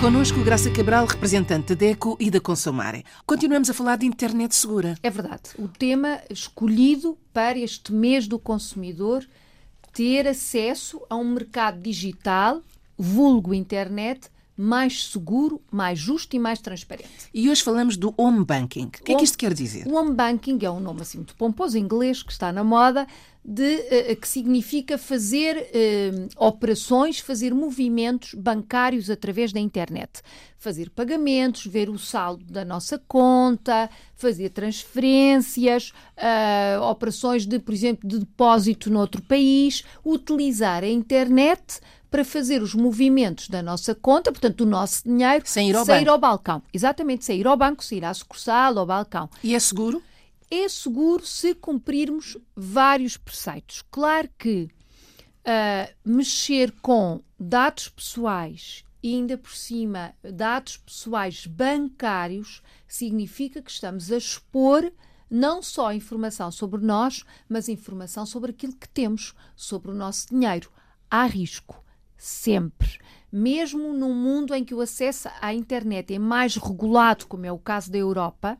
Connosco, Graça Cabral, representante da DECO e da Consumare. Continuamos a falar de internet segura. É verdade. O tema escolhido para este mês do consumidor ter acesso a um mercado digital, vulgo internet, mais seguro, mais justo e mais transparente. E hoje falamos do home banking. O que é que isto quer dizer? O home banking é um nome assim muito pomposo em inglês que está na moda, de, uh, que significa fazer uh, operações, fazer movimentos bancários através da internet. Fazer pagamentos, ver o saldo da nossa conta, fazer transferências, operações de, por exemplo, de depósito noutro país, utilizar a internet para fazer os movimentos da nossa conta, portanto, do nosso dinheiro, sem ir ao, sem banco. Ir ao balcão. Exatamente, sem ir ao banco, sem ir à sucursal, ao balcão. E é seguro? É seguro se cumprirmos vários preceitos. Claro que uh, mexer com dados pessoais e ainda por cima dados pessoais bancários significa que estamos a expor não só informação sobre nós, mas informação sobre aquilo que temos, sobre o nosso dinheiro. Há risco sempre. Mesmo num mundo em que o acesso à internet é mais regulado, como é o caso da Europa,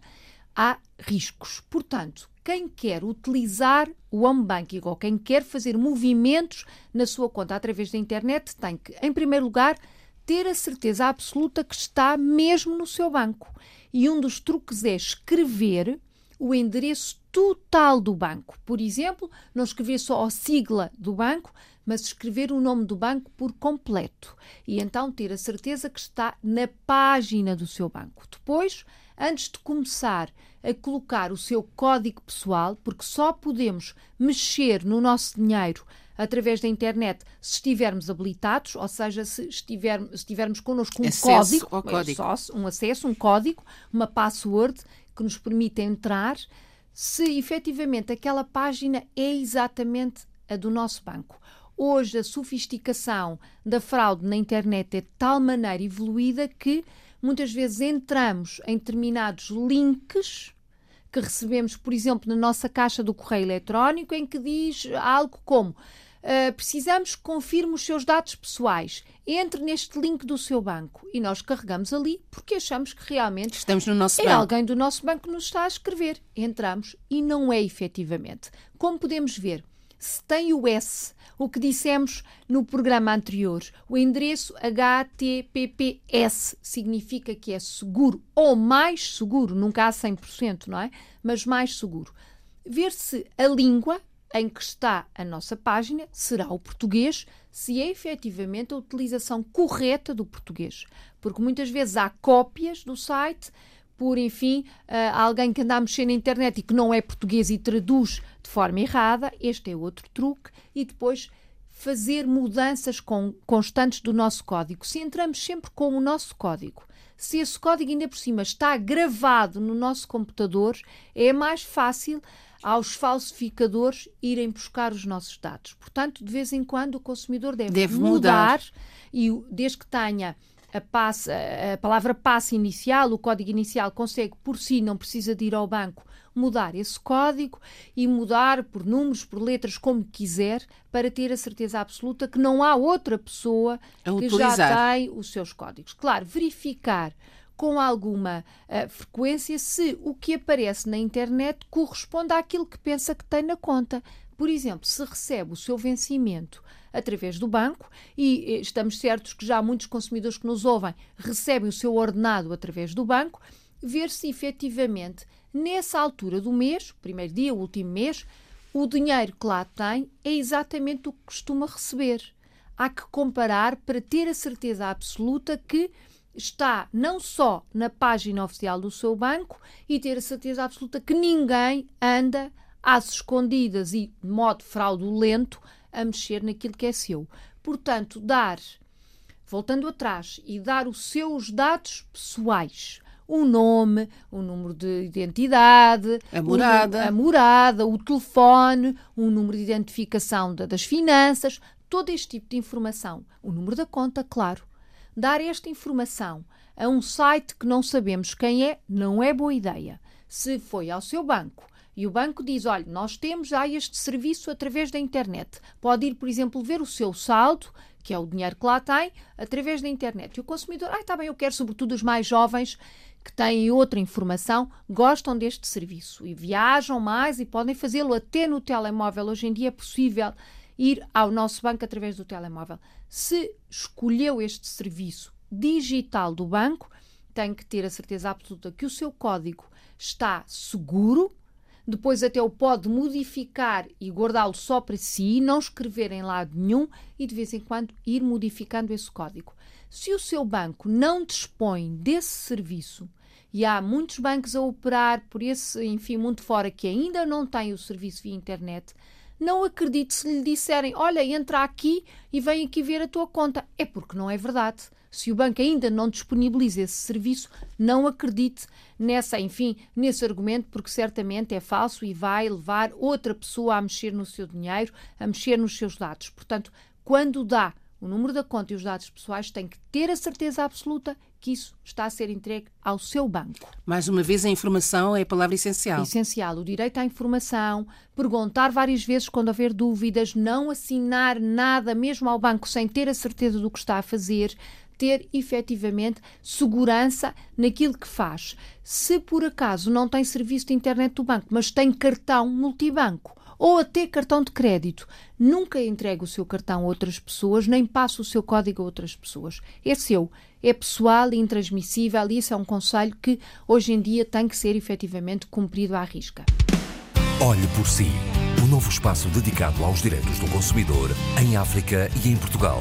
há riscos. Portanto, quem quer utilizar o home banking ou quem quer fazer movimentos na sua conta através da internet tem que, em primeiro lugar, ter a certeza absoluta que está mesmo no seu banco. E um dos truques é escrever o endereço total do banco. Por exemplo, não escrever só a sigla do banco, mas escrever o nome do banco por completo e então ter a certeza que está na página do seu banco. Depois, antes de começar a colocar o seu código pessoal, porque só podemos mexer no nosso dinheiro através da internet se estivermos habilitados, ou seja, se, estiver, se estivermos connosco um acesso código, código. Um acesso, um código, uma password que nos permite entrar, se efetivamente aquela página é exatamente a do nosso banco. Hoje a sofisticação da fraude na internet é de tal maneira evoluída que muitas vezes entramos em determinados links que recebemos, por exemplo, na nossa caixa do correio eletrónico, em que diz algo como Uh, precisamos que confirme os seus dados pessoais. Entre neste link do seu banco e nós carregamos ali porque achamos que realmente estamos no nosso é banco. alguém do nosso banco que nos está a escrever. Entramos e não é efetivamente. Como podemos ver, se tem o S, o que dissemos no programa anterior, o endereço HTTPS significa que é seguro ou mais seguro, nunca há 100%, não é? Mas mais seguro. Ver se a língua em que está a nossa página será o português, se é efetivamente a utilização correta do português. Porque muitas vezes há cópias do site por, enfim, uh, alguém que anda a mexer na internet e que não é português e traduz de forma errada. Este é outro truque. E depois fazer mudanças com, constantes do nosso código. Se entramos sempre com o nosso código, se esse código ainda por cima está gravado no nosso computador, é mais fácil aos falsificadores irem buscar os nossos dados. Portanto, de vez em quando o consumidor deve, deve mudar, mudar e desde que tenha a, passe, a palavra passe inicial, o código inicial, consegue por si, não precisa de ir ao banco, mudar esse código e mudar por números, por letras, como quiser, para ter a certeza absoluta que não há outra pessoa que utilizar. já tem os seus códigos. Claro, verificar com alguma uh, frequência se o que aparece na internet corresponde àquilo que pensa que tem na conta. Por exemplo, se recebe o seu vencimento através do banco, e eh, estamos certos que já muitos consumidores que nos ouvem recebem o seu ordenado através do banco, ver se efetivamente nessa altura do mês, primeiro dia, último mês, o dinheiro que lá tem é exatamente o que costuma receber. Há que comparar para ter a certeza absoluta que está não só na página oficial do seu banco e ter a certeza absoluta que ninguém anda às escondidas e de modo fraudulento a mexer naquilo que é seu. Portanto, dar, voltando atrás, e dar os seus dados pessoais, o nome, o número de identidade, a morada, o, a morada, o telefone, o número de identificação da, das finanças, todo este tipo de informação, o número da conta, claro. Dar esta informação a um site que não sabemos quem é, não é boa ideia. Se foi ao seu banco e o banco diz: olha, nós temos já este serviço através da internet. Pode ir, por exemplo, ver o seu saldo, que é o dinheiro que lá tem, através da internet. E o consumidor, ah, está bem, eu quero, sobretudo os mais jovens que têm outra informação, gostam deste serviço e viajam mais e podem fazê-lo até no telemóvel. Hoje em dia é possível ir ao nosso banco através do telemóvel. Se escolheu este serviço digital do banco, tem que ter a certeza absoluta que o seu código está seguro. Depois até o pode modificar e guardá-lo só para si, não escrever em lado nenhum e de vez em quando ir modificando esse código. Se o seu banco não dispõe desse serviço e há muitos bancos a operar por esse, enfim, mundo fora que ainda não têm o serviço via internet, não acredite se lhe disserem: olha, entra aqui e vem aqui ver a tua conta. É porque não é verdade. Se o banco ainda não disponibiliza esse serviço, não acredite nessa, enfim, nesse argumento, porque certamente é falso e vai levar outra pessoa a mexer no seu dinheiro, a mexer nos seus dados. Portanto, quando dá o número da conta e os dados pessoais, tem que ter a certeza absoluta que isso está a ser entregue ao seu banco. Mais uma vez, a informação é a palavra essencial. Essencial. O direito à informação, perguntar várias vezes quando houver dúvidas, não assinar nada mesmo ao banco sem ter a certeza do que está a fazer, ter efetivamente segurança naquilo que faz. Se por acaso não tem serviço de internet do banco, mas tem cartão multibanco, ou até cartão de crédito. Nunca entregue o seu cartão a outras pessoas, nem passe o seu código a outras pessoas. É seu, é pessoal e intransmissível e isso é um conselho que hoje em dia tem que ser efetivamente cumprido à risca. Olhe por si. O novo espaço dedicado aos direitos do consumidor em África e em Portugal.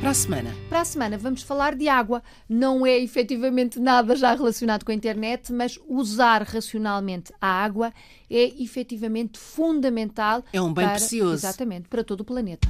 Para a semana. Para a semana vamos falar de água. Não é efetivamente nada já relacionado com a internet, mas usar racionalmente a água é efetivamente fundamental. É um bem para, precioso. Exatamente, para todo o planeta.